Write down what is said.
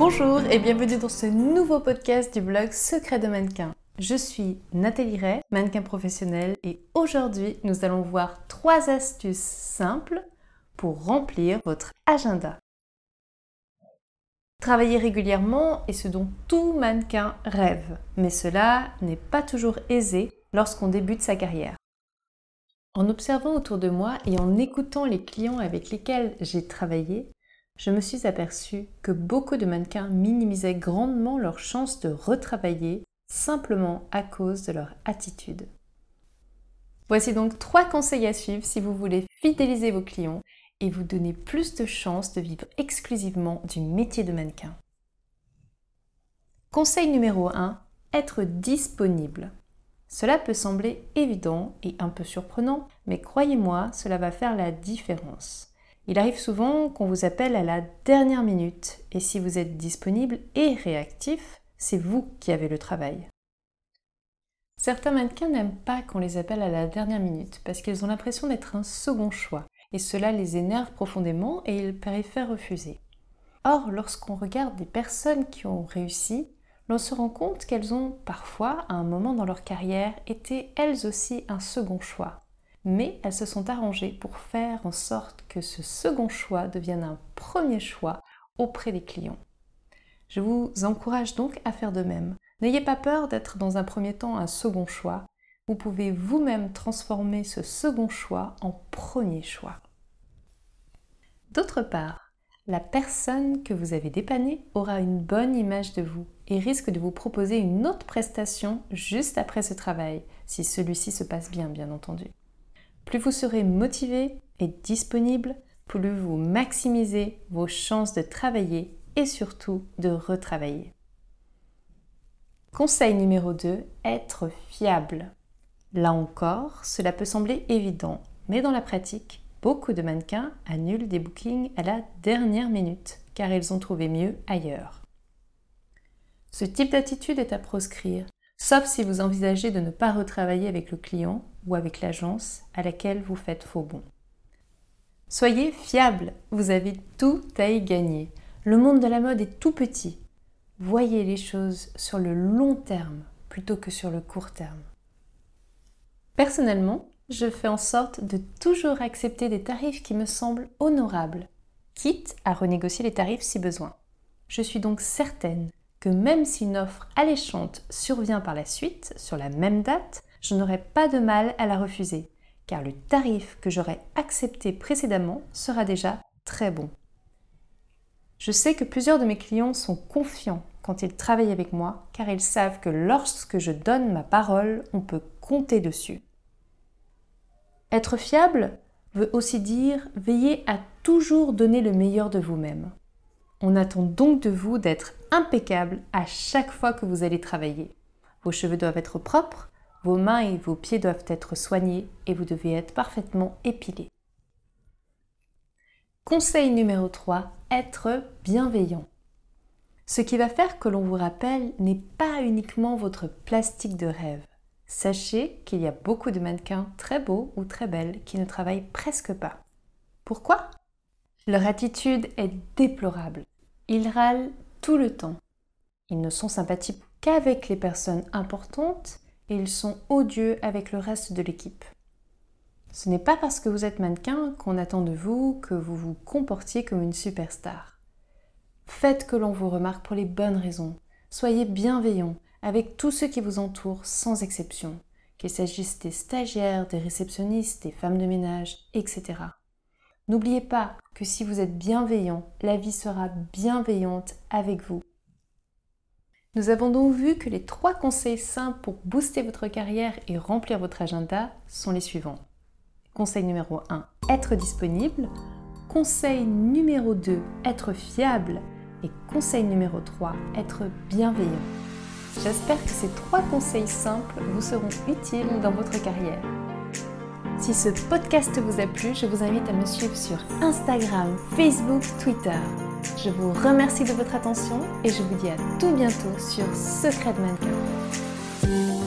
Bonjour et bienvenue dans ce nouveau podcast du blog Secret de mannequin. Je suis Nathalie Ray, mannequin professionnel et aujourd'hui nous allons voir trois astuces simples pour remplir votre agenda. Travailler régulièrement est ce dont tout mannequin rêve, mais cela n'est pas toujours aisé lorsqu'on débute sa carrière. En observant autour de moi et en écoutant les clients avec lesquels j'ai travaillé, je me suis aperçue que beaucoup de mannequins minimisaient grandement leurs chances de retravailler simplement à cause de leur attitude. Voici donc trois conseils à suivre si vous voulez fidéliser vos clients et vous donner plus de chances de vivre exclusivement du métier de mannequin. Conseil numéro 1, être disponible. Cela peut sembler évident et un peu surprenant, mais croyez-moi, cela va faire la différence. Il arrive souvent qu'on vous appelle à la dernière minute, et si vous êtes disponible et réactif, c'est vous qui avez le travail. Certains mannequins n'aiment pas qu'on les appelle à la dernière minute parce qu'ils ont l'impression d'être un second choix et cela les énerve profondément et ils préfèrent refuser. Or, lorsqu'on regarde des personnes qui ont réussi, l'on se rend compte qu'elles ont parfois, à un moment dans leur carrière, été elles aussi un second choix. Mais elles se sont arrangées pour faire en sorte que ce second choix devienne un premier choix auprès des clients. Je vous encourage donc à faire de même. N'ayez pas peur d'être dans un premier temps un second choix. Vous pouvez vous-même transformer ce second choix en premier choix. D'autre part, la personne que vous avez dépannée aura une bonne image de vous et risque de vous proposer une autre prestation juste après ce travail, si celui-ci se passe bien, bien entendu. Plus vous serez motivé et disponible, plus vous maximisez vos chances de travailler et surtout de retravailler. Conseil numéro 2, être fiable. Là encore, cela peut sembler évident, mais dans la pratique, beaucoup de mannequins annulent des bookings à la dernière minute car ils ont trouvé mieux ailleurs. Ce type d'attitude est à proscrire, sauf si vous envisagez de ne pas retravailler avec le client ou avec l'agence à laquelle vous faites faux bon. Soyez fiable, vous avez tout à y gagner. Le monde de la mode est tout petit. Voyez les choses sur le long terme plutôt que sur le court terme. Personnellement, je fais en sorte de toujours accepter des tarifs qui me semblent honorables, quitte à renégocier les tarifs si besoin. Je suis donc certaine que même si une offre alléchante survient par la suite, sur la même date, je n'aurai pas de mal à la refuser, car le tarif que j'aurais accepté précédemment sera déjà très bon. Je sais que plusieurs de mes clients sont confiants quand ils travaillent avec moi, car ils savent que lorsque je donne ma parole, on peut compter dessus. Être fiable veut aussi dire veiller à toujours donner le meilleur de vous-même. On attend donc de vous d'être impeccable à chaque fois que vous allez travailler. Vos cheveux doivent être propres, vos mains et vos pieds doivent être soignés et vous devez être parfaitement épilé. Conseil numéro 3, être bienveillant. Ce qui va faire que l'on vous rappelle n'est pas uniquement votre plastique de rêve. Sachez qu'il y a beaucoup de mannequins très beaux ou très belles qui ne travaillent presque pas. Pourquoi? Leur attitude est déplorable. Ils râlent tout le temps. Ils ne sont sympathiques qu'avec les personnes importantes et ils sont odieux avec le reste de l'équipe. Ce n'est pas parce que vous êtes mannequin qu'on attend de vous que vous vous comportiez comme une superstar. Faites que l'on vous remarque pour les bonnes raisons. Soyez bienveillant avec tous ceux qui vous entourent sans exception, qu'il s'agisse des stagiaires, des réceptionnistes, des femmes de ménage, etc. N'oubliez pas que si vous êtes bienveillant, la vie sera bienveillante avec vous. Nous avons donc vu que les trois conseils simples pour booster votre carrière et remplir votre agenda sont les suivants. Conseil numéro 1, être disponible. Conseil numéro 2, être fiable. Et conseil numéro 3, être bienveillant. J'espère que ces trois conseils simples vous seront utiles dans votre carrière. Si ce podcast vous a plu, je vous invite à me suivre sur Instagram, Facebook, Twitter. Je vous remercie de votre attention et je vous dis à tout bientôt sur Secret de Mannequin.